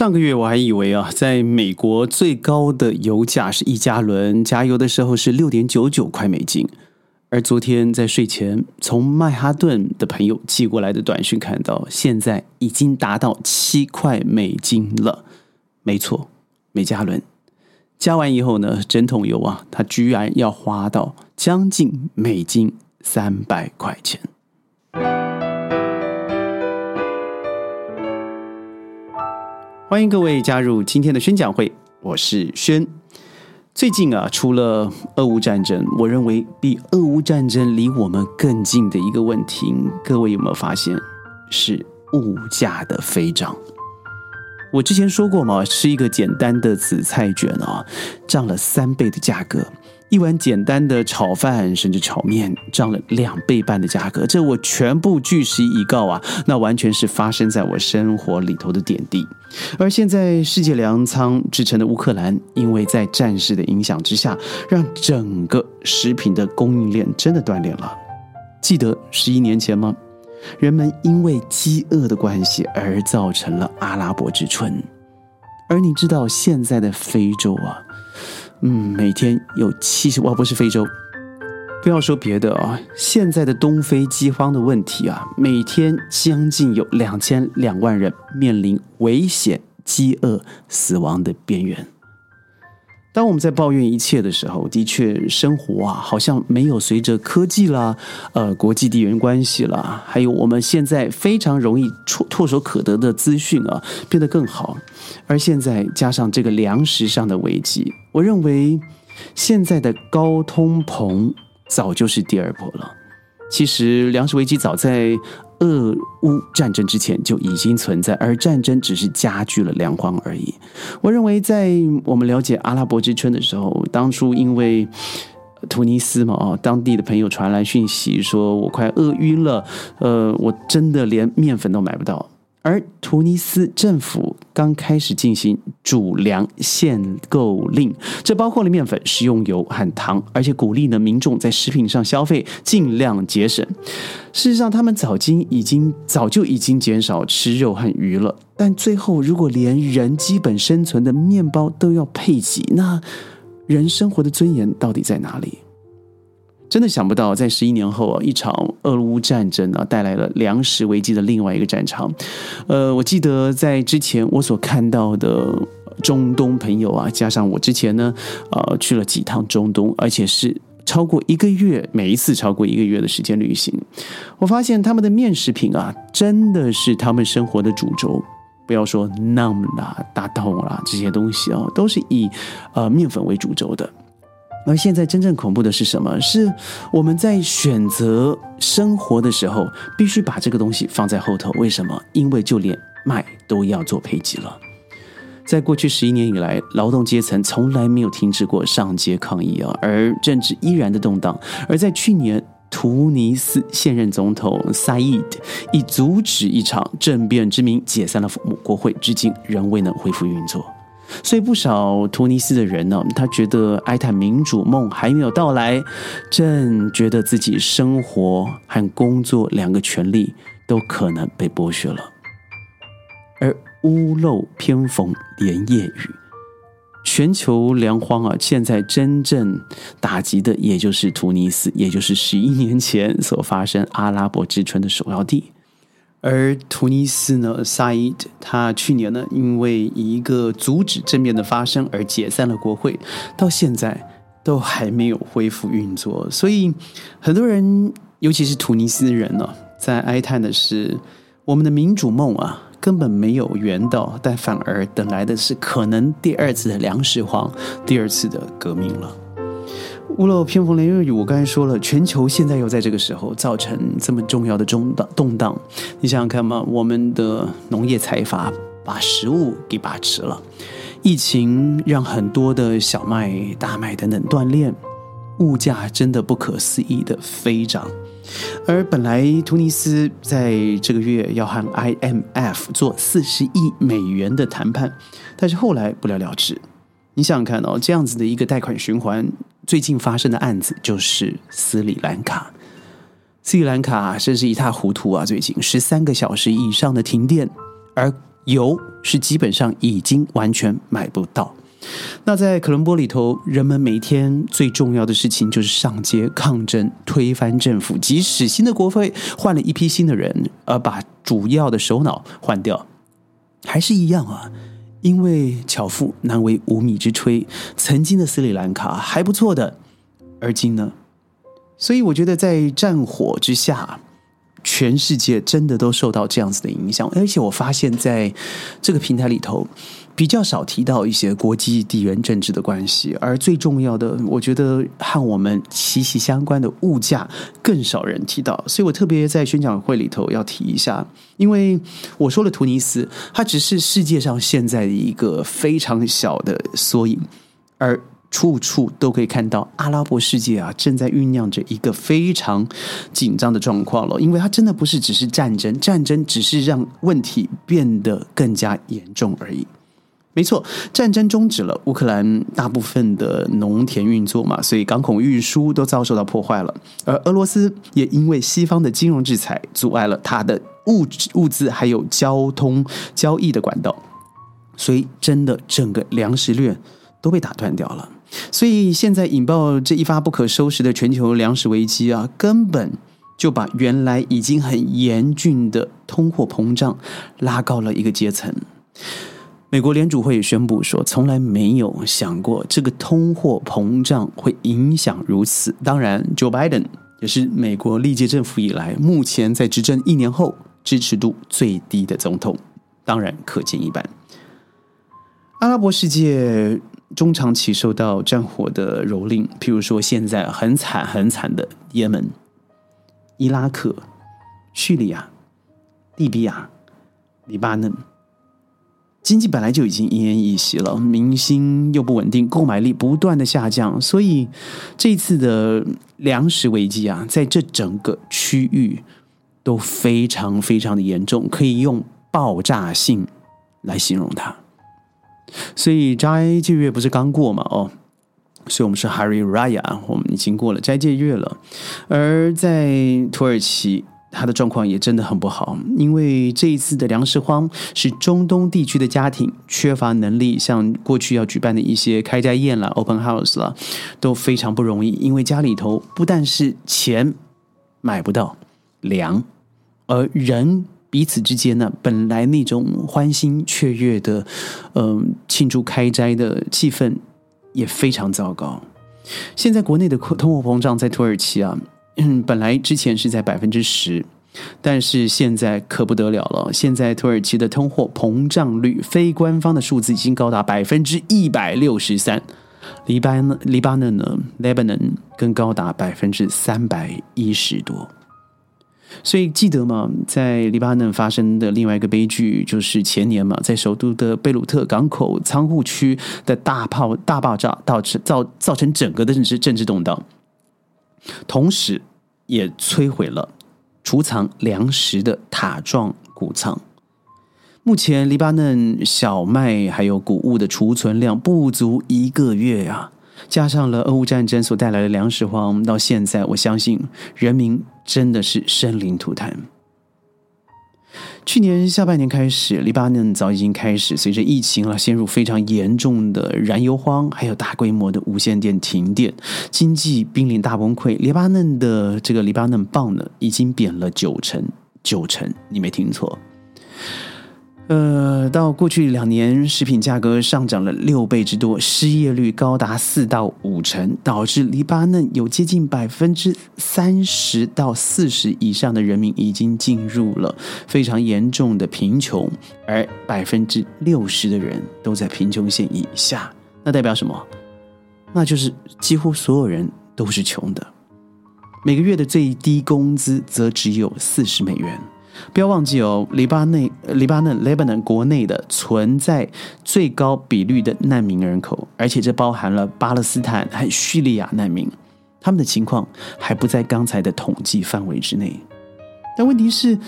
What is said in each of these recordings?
上个月我还以为啊，在美国最高的油价是一加仑加油的时候是六点九九块美金，而昨天在睡前从曼哈顿的朋友寄过来的短讯看到，现在已经达到七块美金了。没错，每加仑加完以后呢，整桶油啊，它居然要花到将近美金三百块钱。欢迎各位加入今天的宣讲会，我是轩。最近啊，除了俄乌战争，我认为比俄乌战争离我们更近的一个问题，各位有没有发现是物价的飞涨？我之前说过嘛，吃一个简单的紫菜卷啊，涨了三倍的价格。一碗简单的炒饭，甚至炒面，涨了两倍半的价格，这我全部据实以告啊！那完全是发生在我生活里头的点滴。而现在，世界粮仓制成的乌克兰，因为在战事的影响之下，让整个食品的供应链真的断裂了。记得十一年前吗？人们因为饥饿的关系而造成了阿拉伯之春。而你知道现在的非洲啊？嗯，每天有七十，哦，不是非洲，不要说别的啊，现在的东非饥荒的问题啊，每天将近有两千两万人面临危险、饥饿、死亡的边缘。当我们在抱怨一切的时候，的确，生活啊，好像没有随着科技啦、呃，国际地缘关系啦，还有我们现在非常容易触唾手可得的资讯啊，变得更好。而现在加上这个粮食上的危机，我认为现在的高通膨早就是第二波了。其实，粮食危机早在。俄乌战争之前就已经存在，而战争只是加剧了粮荒而已。我认为，在我们了解阿拉伯之春的时候，当初因为突尼斯嘛，哦，当地的朋友传来讯息，说我快饿晕了，呃，我真的连面粉都买不到。而突尼斯政府刚开始进行主粮限购令，这包括了面粉、食用油和糖，而且鼓励呢民众在食品上消费尽量节省。事实上，他们早经已经早就已经减少吃肉和鱼了。但最后，如果连人基本生存的面包都要配给，那人生活的尊严到底在哪里？真的想不到，在十一年后啊，一场俄乌战争啊，带来了粮食危机的另外一个战场。呃，我记得在之前我所看到的中东朋友啊，加上我之前呢，呃，去了几趟中东，而且是超过一个月，每一次超过一个月的时间旅行，我发现他们的面食品啊，真的是他们生活的主轴。不要说 num 啦、大豆啦这些东西啊，都是以呃面粉为主轴的。而现在真正恐怖的是什么？是我们在选择生活的时候，必须把这个东西放在后头。为什么？因为就连麦都要做配给了。在过去十一年以来，劳动阶层从来没有停止过上街抗议啊，而政治依然的动荡。而在去年，突尼斯现任总统萨伊德以阻止一场政变之名解散了国会，至今仍未能恢复运作。所以不少突尼斯的人呢，他觉得哀叹民主梦还没有到来，正觉得自己生活和工作两个权利都可能被剥削了。而屋漏偏逢连夜雨，全球粮荒啊，现在真正打击的也就是突尼斯，也就是十一年前所发生阿拉伯之春的首要地。而突尼斯呢，萨伊德他去年呢，因为一个阻止政变的发生而解散了国会，到现在都还没有恢复运作。所以很多人，尤其是突尼斯人呢，在哀叹的是，我们的民主梦啊，根本没有圆到，但反而等来的是可能第二次的粮食荒，第二次的革命了。屋漏偏逢连夜雨，我刚才说了，全球现在又在这个时候造成这么重要的中荡动荡。你想想看嘛，我们的农业财阀把食物给把持了，疫情让很多的小麦、大麦等等断链，物价真的不可思议的飞涨。而本来突尼斯在这个月要和 IMF 做四十亿美元的谈判，但是后来不了了之。你想想看哦，这样子的一个贷款循环。最近发生的案子就是斯里兰卡，斯里兰卡真是一塌糊涂啊！最近十三个小时以上的停电，而油是基本上已经完全买不到。那在可伦坡里头，人们每天最重要的事情就是上街抗争，推翻政府。即使新的国会换了一批新的人，而把主要的首脑换掉，还是一样啊。因为巧妇难为无米之炊，曾经的斯里兰卡还不错的，而今呢？所以我觉得在战火之下。全世界真的都受到这样子的影响，而且我发现在这个平台里头比较少提到一些国际地缘政治的关系，而最重要的，我觉得和我们息息相关的物价更少人提到，所以我特别在宣讲会里头要提一下，因为我说了，突尼斯它只是世界上现在的一个非常小的缩影，而。处处都可以看到阿拉伯世界啊，正在酝酿着一个非常紧张的状况了。因为它真的不是只是战争，战争只是让问题变得更加严重而已。没错，战争终止了，乌克兰大部分的农田运作嘛，所以港口运输都遭受到破坏了。而俄罗斯也因为西方的金融制裁，阻碍了它的物物资还有交通交易的管道，所以真的整个粮食链都被打断掉了。所以现在引爆这一发不可收拾的全球粮食危机啊，根本就把原来已经很严峻的通货膨胀拉高了一个阶层。美国联储会也宣布说，从来没有想过这个通货膨胀会影响如此。当然，Joe Biden 也是美国历届政府以来目前在执政一年后支持度最低的总统，当然可见一斑。阿拉伯世界。中长期受到战火的蹂躏，譬如说现在很惨很惨的也门、伊拉克、叙利亚、利比亚、黎巴嫩，经济本来就已经奄奄一息了，民心又不稳定，购买力不断的下降，所以这次的粮食危机啊，在这整个区域都非常非常的严重，可以用爆炸性来形容它。所以斋戒月不是刚过嘛？哦，所以我们是 Hari Raya，我们已经过了斋戒月了。而在土耳其，他的状况也真的很不好，因为这一次的粮食荒使中东地区的家庭缺乏能力，像过去要举办的一些开斋宴啦、Open House 啦，都非常不容易，因为家里头不但是钱买不到粮，而人。彼此之间呢，本来那种欢欣雀跃的，嗯，庆祝开斋的气氛也非常糟糕。现在国内的通货膨胀在土耳其啊，本来之前是在百分之十，但是现在可不得了了。现在土耳其的通货膨胀率，非官方的数字已经高达百分之一百六十三。黎巴嫩，黎巴嫩呢，Lebanon 更高达百分之三百一十多。所以记得吗？在黎巴嫩发生的另外一个悲剧，就是前年嘛，在首都的贝鲁特港口仓库区的大炮大爆炸，导致造造成整个的政治政治动荡，同时也摧毁了储藏粮食的塔状谷仓。目前黎巴嫩小麦还有谷物的储存量不足一个月呀。加上了俄乌战争所带来的粮食荒，到现在，我相信人民真的是生灵涂炭。去年下半年开始，黎巴嫩早已经开始随着疫情了陷入非常严重的燃油荒，还有大规模的无线电停电，经济濒临大崩溃。黎巴嫩的这个黎巴嫩镑呢，已经贬了九成，九成，你没听错。呃，到过去两年，食品价格上涨了六倍之多，失业率高达四到五成，导致黎巴嫩有接近百分之三十到四十以上的人民已经进入了非常严重的贫穷，而百分之六十的人都在贫穷线以下。那代表什么？那就是几乎所有人都是穷的，每个月的最低工资则只有四十美元。不要忘记哦，黎巴嫩、黎巴嫩、Lebanon 国内的存在最高比率的难民人口，而且这包含了巴勒斯坦和叙利亚难民，他们的情况还不在刚才的统计范围之内。但问题是，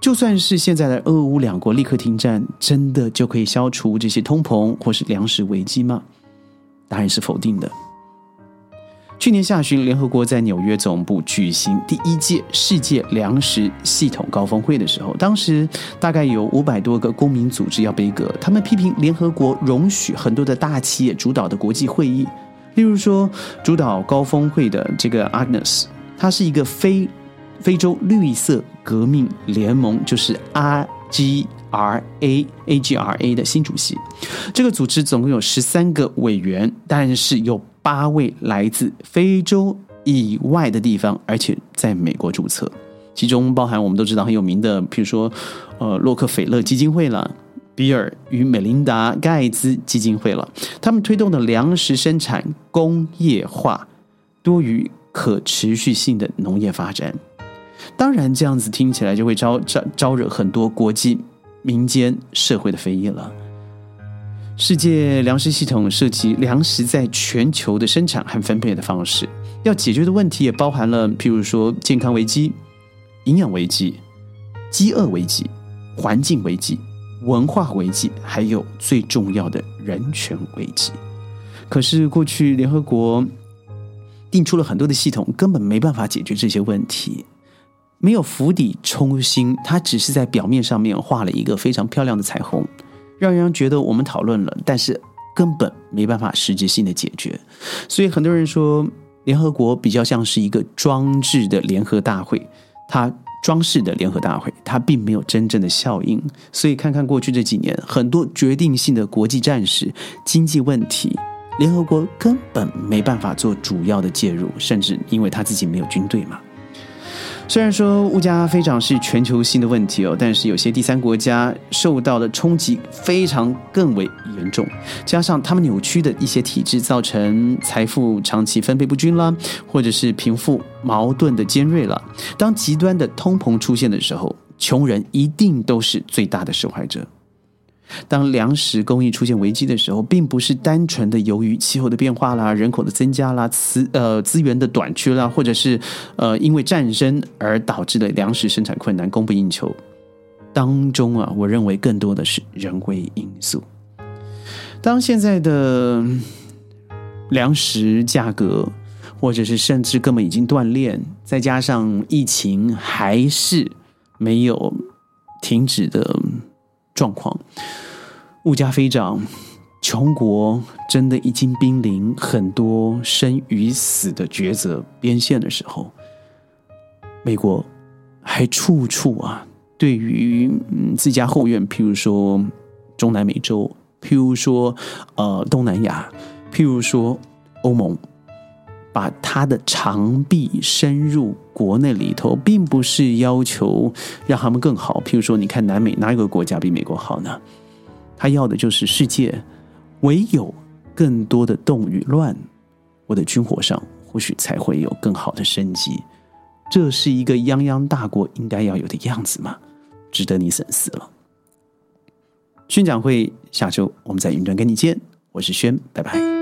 就算是现在的俄乌两国立刻停战，真的就可以消除这些通膨或是粮食危机吗？答案是否定的。去年下旬，联合国在纽约总部举行第一届世界粮食系统高峰会的时候，当时大概有五百多个公民组织要背歌，他们批评联合国容许很多的大企业主导的国际会议，例如说主导高峰会的这个 Agnes，它是一个非非洲绿色革命联盟，就是 R A AGRA 的新主席。这个组织总共有十三个委员，但是有。八位来自非洲以外的地方，而且在美国注册，其中包含我们都知道很有名的，比如说，呃，洛克菲勒基金会了，比尔与美琳达盖茨基金会了，他们推动的粮食生产工业化多于可持续性的农业发展。当然，这样子听起来就会招招招惹很多国际民间社会的非议了。世界粮食系统涉及粮食在全球的生产和分配的方式，要解决的问题也包含了，譬如说健康危机、营养危机、饥饿危机、环境危机、文化危机，还有最重要的人权危机。可是过去联合国定出了很多的系统，根本没办法解决这些问题，没有釜底抽薪，它只是在表面上面画了一个非常漂亮的彩虹。让人觉得我们讨论了，但是根本没办法实质性的解决。所以很多人说，联合国比较像是一个装置的联合大会，它装饰的联合大会，它并没有真正的效应。所以看看过去这几年，很多决定性的国际战事、经济问题，联合国根本没办法做主要的介入，甚至因为他自己没有军队嘛。虽然说物价飞涨是全球性的问题哦，但是有些第三国家受到的冲击非常更为严重，加上他们扭曲的一些体制，造成财富长期分配不均啦，或者是贫富矛盾的尖锐了。当极端的通膨出现的时候，穷人一定都是最大的受害者。当粮食供应出现危机的时候，并不是单纯的由于气候的变化啦、人口的增加啦、资呃资源的短缺啦，或者是呃因为战争而导致的粮食生产困难、供不应求当中啊，我认为更多的是人为因素。当现在的粮食价格，或者是甚至根本已经断链，再加上疫情还是没有停止的。状况，物价飞涨，穷国真的已经濒临很多生与死的抉择边线的时候，美国还处处啊，对于自家后院，譬如说中南美洲，譬如说呃东南亚，譬如说欧盟。把他的长臂伸入国内里头，并不是要求让他们更好。譬如说，你看南美哪有个国家比美国好呢？他要的就是世界，唯有更多的动与乱，我的军火上或许才会有更好的升级。这是一个泱泱大国应该要有的样子吗？值得你深思了。宣讲会下周我们在云端跟你见，我是轩，拜拜。